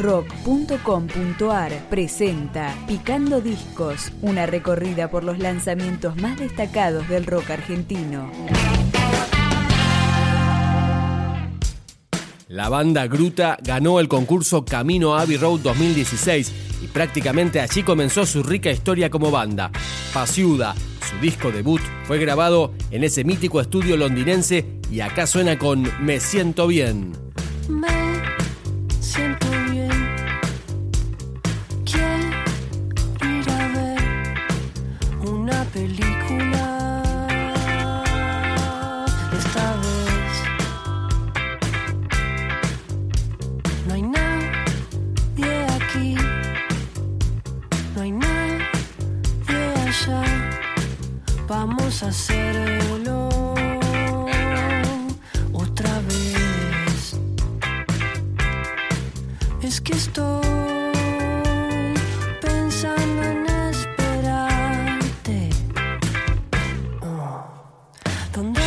rock.com.ar presenta Picando Discos, una recorrida por los lanzamientos más destacados del rock argentino. La banda Gruta ganó el concurso Camino Abbey Road 2016 y prácticamente allí comenzó su rica historia como banda. Pasiuda, su disco debut, fue grabado en ese mítico estudio londinense y acá suena con Me siento bien. No hay nadie allá. Vamos a hacerlo otra vez. Es que estoy pensando en esperarte. Oh. ¿Dónde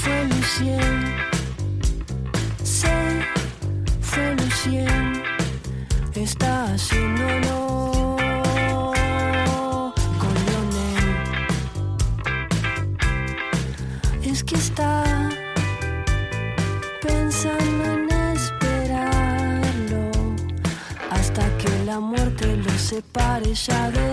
fue Lucien? Se fue Lucien. Está haciéndolo separe ya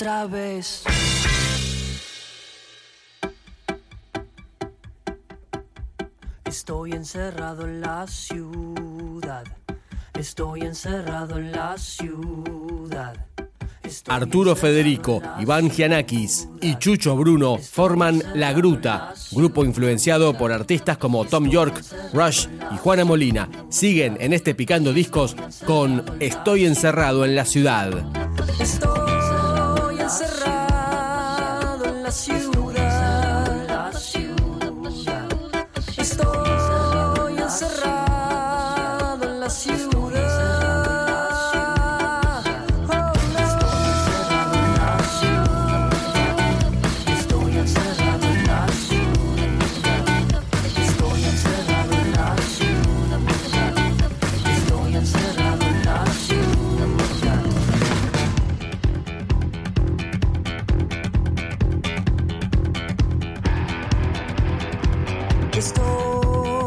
otra vez. Estoy encerrado en la ciudad. Estoy encerrado en la ciudad. Estoy Arturo Federico, Iván Gianakis y Chucho Bruno forman La Gruta, grupo influenciado por artistas como Tom York, Rush y Juana Molina. Siguen en este Picando Discos con Estoy encerrado en la ciudad. Estoy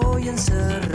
voy a encerrar.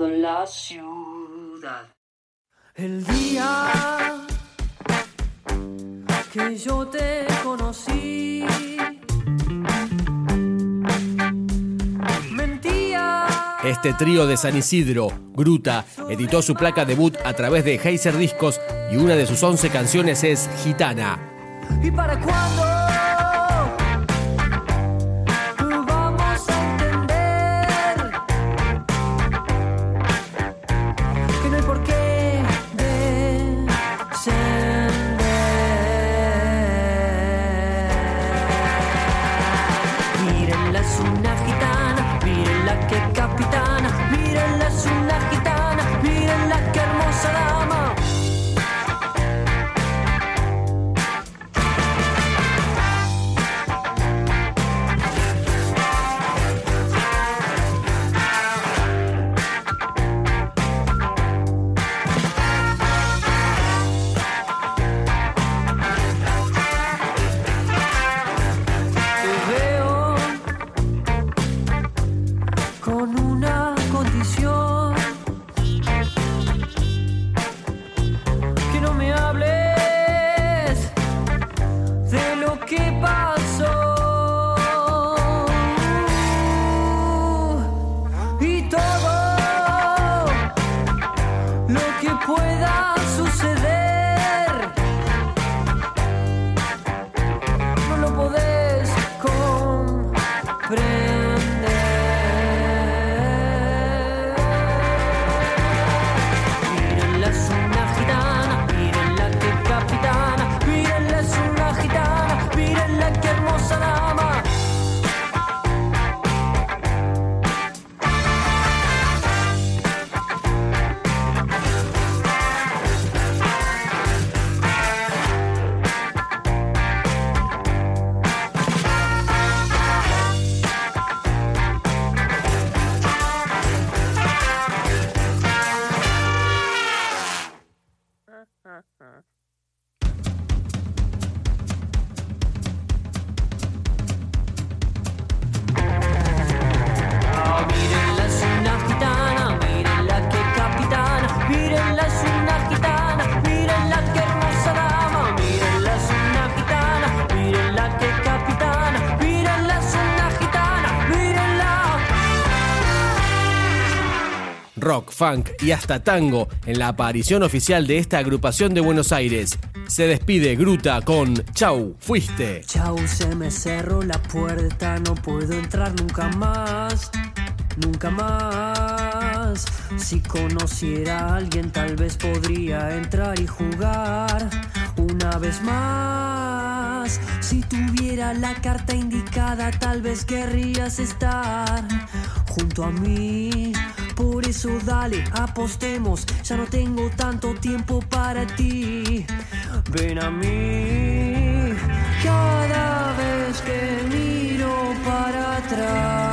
En la ciudad. El día que yo te conocí, mentía. Este trío de San Isidro, Gruta, editó su placa debut a través de Heiser Discos y una de sus 11 canciones es Gitana. ¿Y para cuándo That's now. Funk y hasta tango en la aparición oficial de esta agrupación de Buenos Aires. Se despide Gruta con Chau, fuiste. Chau, se me cerró la puerta, no puedo entrar nunca más, nunca más. Si conociera a alguien, tal vez podría entrar y jugar una vez más. Si tuviera la carta indicada, tal vez querrías estar junto a mí. Por eso dale, apostemos, ya no tengo tanto tiempo para ti. Ven a mí cada vez que miro para atrás.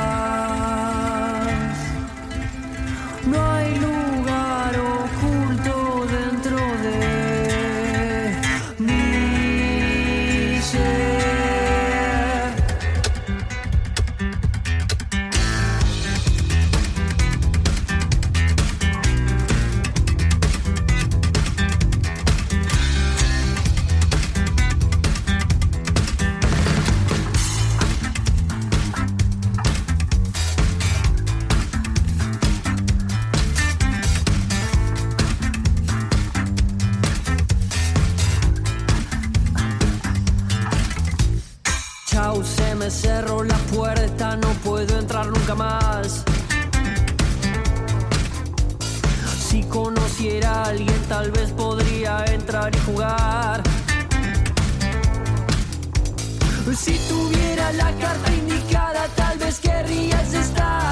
Me cerró la puerta, no puedo entrar nunca más. Si conociera a alguien, tal vez podría entrar y jugar. Si tuviera la carta indicada, tal vez querrías estar